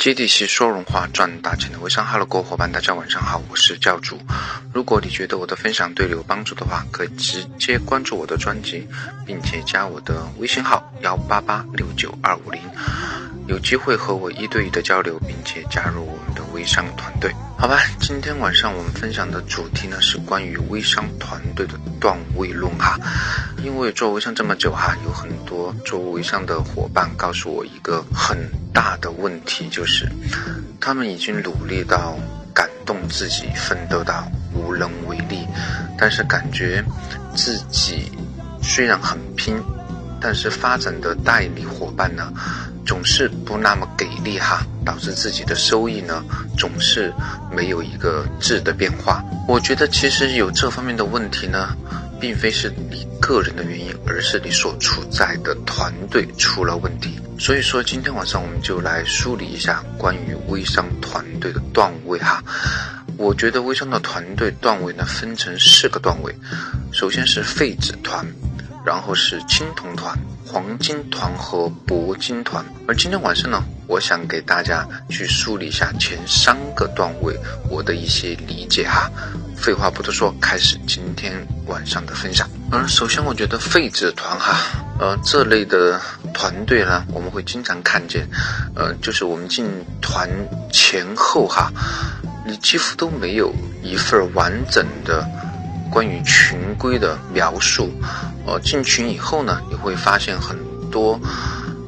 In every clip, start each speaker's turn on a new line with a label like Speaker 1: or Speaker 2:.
Speaker 1: 接地气说人话赚大钱的微商哈喽各位伙伴，大家晚上好，我是教主。如果你觉得我的分享对你有帮助的话，可以直接关注我的专辑，并且加我的微信号幺八八六九二五零，有机会和我一对一的交流，并且加入我们的微商团队。好吧，今天晚上我们分享的主题呢是关于微商团队的段位论哈。因为做微商这么久哈，有很多做微商的伙伴告诉我一个很大的问题，就是他们已经努力到感动自己，奋斗到无能为力，但是感觉自己虽然很拼，但是发展的代理伙伴呢？总是不那么给力哈，导致自己的收益呢总是没有一个质的变化。我觉得其实有这方面的问题呢，并非是你个人的原因，而是你所处在的团队出了问题。所以说今天晚上我们就来梳理一下关于微商团队的段位哈。我觉得微商的团队段位呢分成四个段位，首先是废纸团，然后是青铜团。黄金团和铂金团，而今天晚上呢，我想给大家去梳理一下前三个段位我的一些理解哈。废话不多说，开始今天晚上的分享。嗯，首先我觉得废纸团哈，呃，这类的团队呢，我们会经常看见，呃，就是我们进团前后哈，你几乎都没有一份完整的。关于群规的描述，呃，进群以后呢，你会发现很多，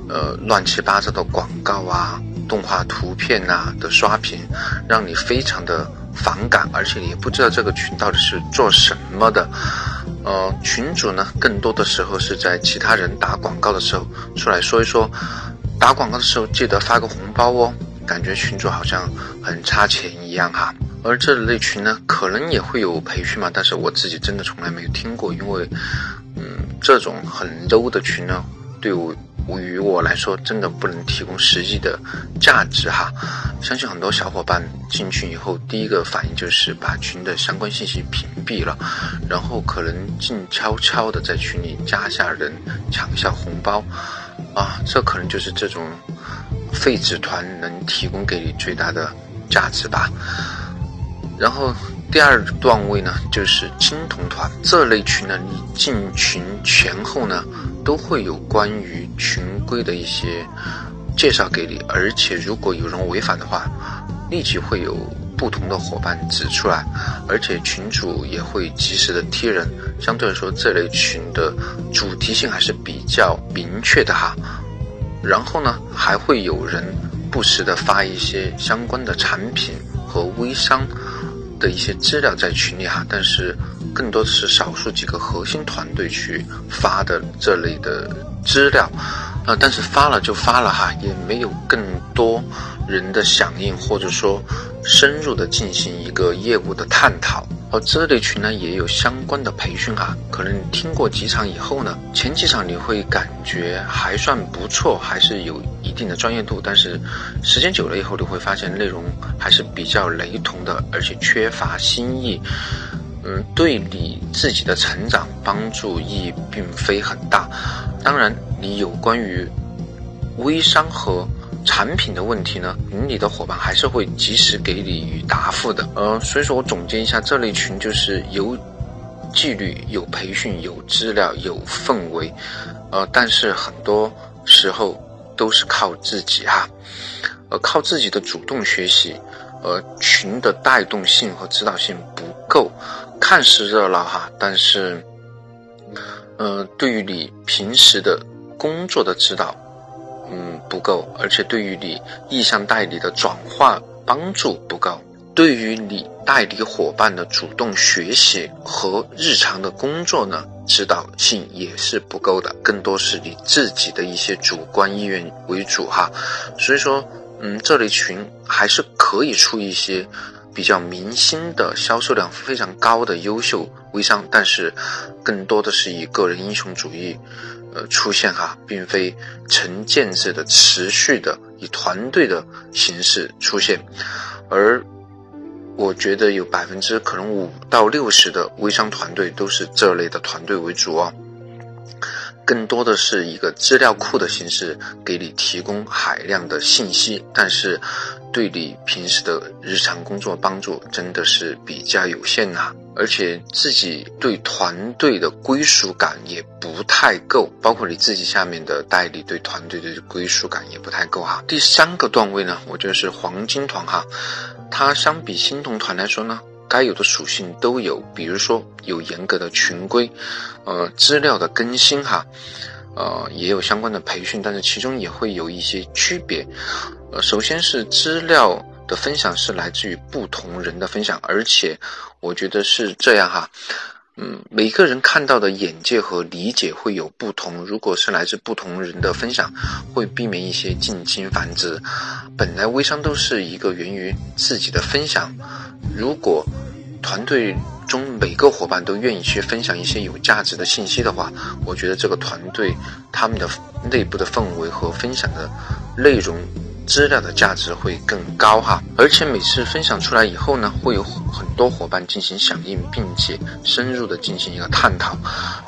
Speaker 1: 呃，乱七八糟的广告啊、动画图片啊的刷屏，让你非常的反感，而且也不知道这个群到底是做什么的。呃，群主呢，更多的时候是在其他人打广告的时候出来说一说，打广告的时候记得发个红包哦，感觉群主好像很差钱一样哈。而这类群呢，可能也会有培训嘛，但是我自己真的从来没有听过，因为，这种很 low 的群呢，对我于我来说，真的不能提供实际的价值哈。相信很多小伙伴进群以后，第一个反应就是把群的相关信息屏蔽了，然后可能静悄悄的在群里加下人，抢下红包，啊，这可能就是这种废纸团能提供给你最大的价值吧。然后第二段位呢，就是青铜团这类群呢，你进群前后呢，都会有关于群规的一些介绍给你，而且如果有人违反的话，立即会有不同的伙伴指出来，而且群主也会及时的踢人。相对来说，这类群的主题性还是比较明确的哈。然后呢，还会有人不时的发一些相关的产品和微商。的一些资料在群里哈，但是更多的是少数几个核心团队去发的这类的资料，呃，但是发了就发了哈，也没有更多人的响应，或者说深入的进行一个业务的探讨。而这类群呢，也有相关的培训哈，可能听过几场以后呢，前几场你会感觉还算不错，还是有一定的专业度，但是时间久了以后，你会发现内容还是比较雷同的，而且缺乏新意，嗯，对你自己的成长帮助意义并非很大。当然，你有关于微商和。产品的问题呢，群里的伙伴还是会及时给你予答复的。呃，所以说我总结一下，这类群就是有纪律、有培训、有资料、有氛围，呃，但是很多时候都是靠自己哈，呃，靠自己的主动学习，呃，群的带动性和指导性不够，看似热闹哈，但是，呃，对于你平时的工作的指导。不够，而且对于你意向代理的转化帮助不够，对于你代理伙伴的主动学习和日常的工作呢，指导性也是不够的，更多是你自己的一些主观意愿为主哈。所以说，嗯，这类群还是可以出一些比较明星的销售量非常高的优秀微商，但是更多的是以个人英雄主义。呃，出现哈，并非成建制的、持续的以团队的形式出现，而我觉得有百分之可能五到六十的微商团队都是这类的团队为主哦。更多的是一个资料库的形式，给你提供海量的信息，但是对你平时的日常工作帮助真的是比较有限呐。而且自己对团队的归属感也不太够，包括你自己下面的代理对团队的归属感也不太够哈。第三个段位呢，我觉得是黄金团哈，它相比青铜团来说呢。该有的属性都有，比如说有严格的群规，呃，资料的更新哈，呃，也有相关的培训，但是其中也会有一些区别。呃，首先是资料的分享是来自于不同人的分享，而且我觉得是这样哈。嗯，每个人看到的眼界和理解会有不同。如果是来自不同人的分享，会避免一些近亲繁殖。本来微商都是一个源于自己的分享。如果团队中每个伙伴都愿意去分享一些有价值的信息的话，我觉得这个团队他们的内部的氛围和分享的内容。资料的价值会更高哈，而且每次分享出来以后呢，会有很多伙伴进行响应，并且深入的进行一个探讨，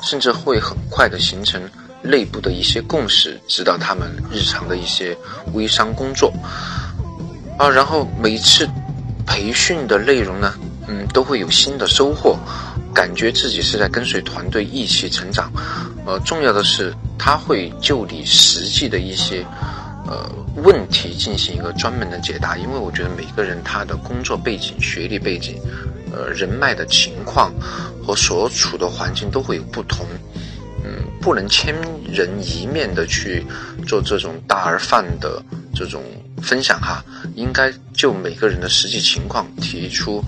Speaker 1: 甚至会很快的形成内部的一些共识，指导他们日常的一些微商工作。啊，然后每次培训的内容呢，嗯，都会有新的收获，感觉自己是在跟随团队一起成长。呃，重要的是，他会就你实际的一些。呃，问题进行一个专门的解答，因为我觉得每个人他的工作背景、学历背景、呃人脉的情况和所处的环境都会有不同，嗯，不能千人一面的去做这种大而泛的这种分享哈，应该就每个人的实际情况提出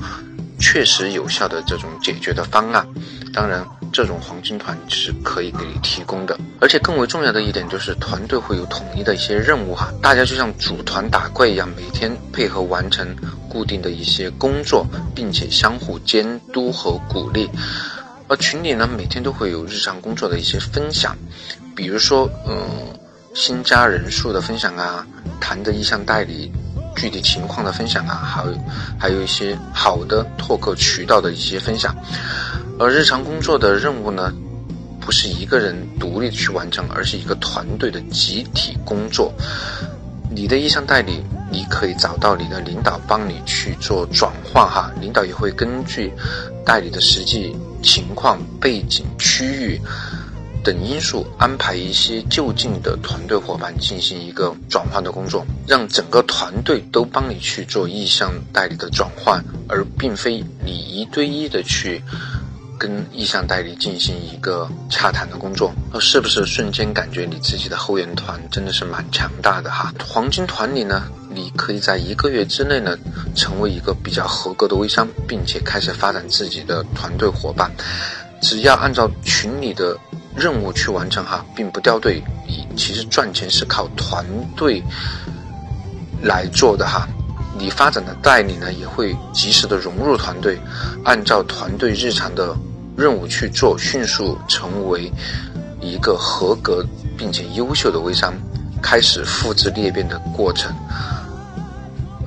Speaker 1: 确实有效的这种解决的方案，当然。这种黄金团是可以给你提供的，而且更为重要的一点就是团队会有统一的一些任务哈，大家就像组团打怪一样，每天配合完成固定的一些工作，并且相互监督和鼓励。而群里呢，每天都会有日常工作的一些分享，比如说，嗯，新加人数的分享啊，谈的意向代理具体情况的分享啊，还有还有一些好的拓客渠道的一些分享。而日常工作的任务呢，不是一个人独立去完成，而是一个团队的集体工作。你的意向代理，你可以找到你的领导帮你去做转换哈，领导也会根据代理的实际情况、背景、区域等因素安排一些就近的团队伙伴进行一个转换的工作，让整个团队都帮你去做意向代理的转换，而并非你一对一的去。跟意向代理进行一个洽谈的工作，那是不是瞬间感觉你自己的后援团真的是蛮强大的哈？黄金团里呢，你可以在一个月之内呢，成为一个比较合格的微商，并且开始发展自己的团队伙伴。只要按照群里的任务去完成哈，并不掉队。你其实赚钱是靠团队来做的哈。你发展的代理呢，也会及时的融入团队，按照团队日常的任务去做，迅速成为一个合格并且优秀的微商，开始复制裂变的过程。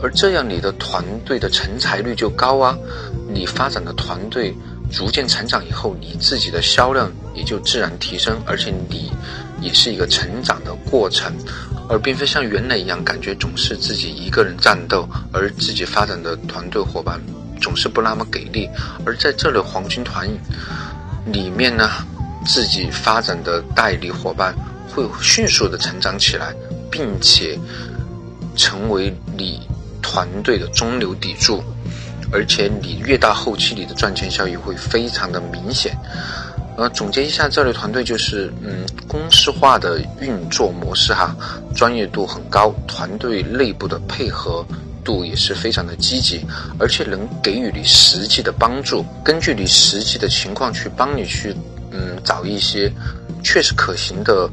Speaker 1: 而这样，你的团队的成才率就高啊！你发展的团队逐渐成长以后，你自己的销量也就自然提升，而且你也是一个成长的过程。而并非像原来一样，感觉总是自己一个人战斗，而自己发展的团队伙伴总是不那么给力。而在这类黄金团里面呢，自己发展的代理伙伴会迅速的成长起来，并且成为你团队的中流砥柱，而且你越到后期，你的赚钱效益会非常的明显。呃，总结一下，这类团队就是，嗯，公式化的运作模式哈，专业度很高，团队内部的配合度也是非常的积极，而且能给予你实际的帮助，根据你实际的情况去帮你去，嗯，找一些确实可行的。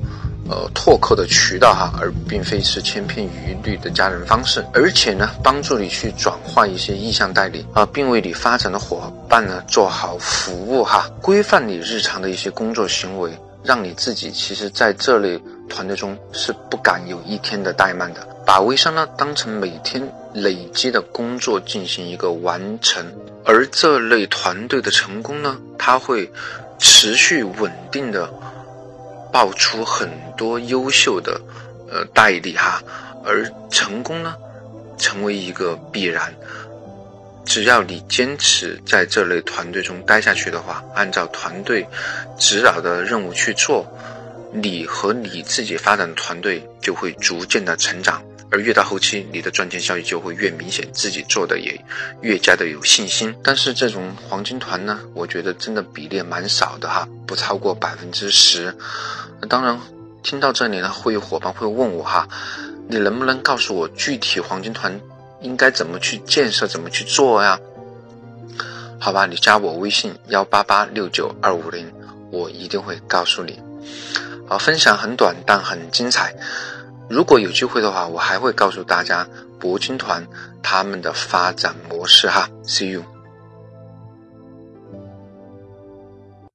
Speaker 1: 呃，拓客的渠道哈，而并非是千篇一律的加人方式，而且呢，帮助你去转换一些意向代理啊，并为你发展的伙伴呢做好服务哈，规范你日常的一些工作行为，让你自己其实在这类团队中是不敢有一天的怠慢的，把微商呢当成每天累积的工作进行一个完成，而这类团队的成功呢，它会持续稳定的。爆出很多优秀的呃代理哈，而成功呢，成为一个必然。只要你坚持在这类团队中待下去的话，按照团队指导的任务去做，你和你自己发展的团队就会逐渐的成长。而越到后期，你的赚钱效益就会越明显，自己做的也越加的有信心。但是这种黄金团呢，我觉得真的比例蛮少的哈，不超过百分之十。那当然，听到这里呢，会有伙伴会问我哈，你能不能告诉我具体黄金团应该怎么去建设，怎么去做呀？好吧，你加我微信幺八八六九二五零，我一定会告诉你。好，分享很短，但很精彩。如果有机会的话，我还会告诉大家铂金团他们的发展模式哈。See you。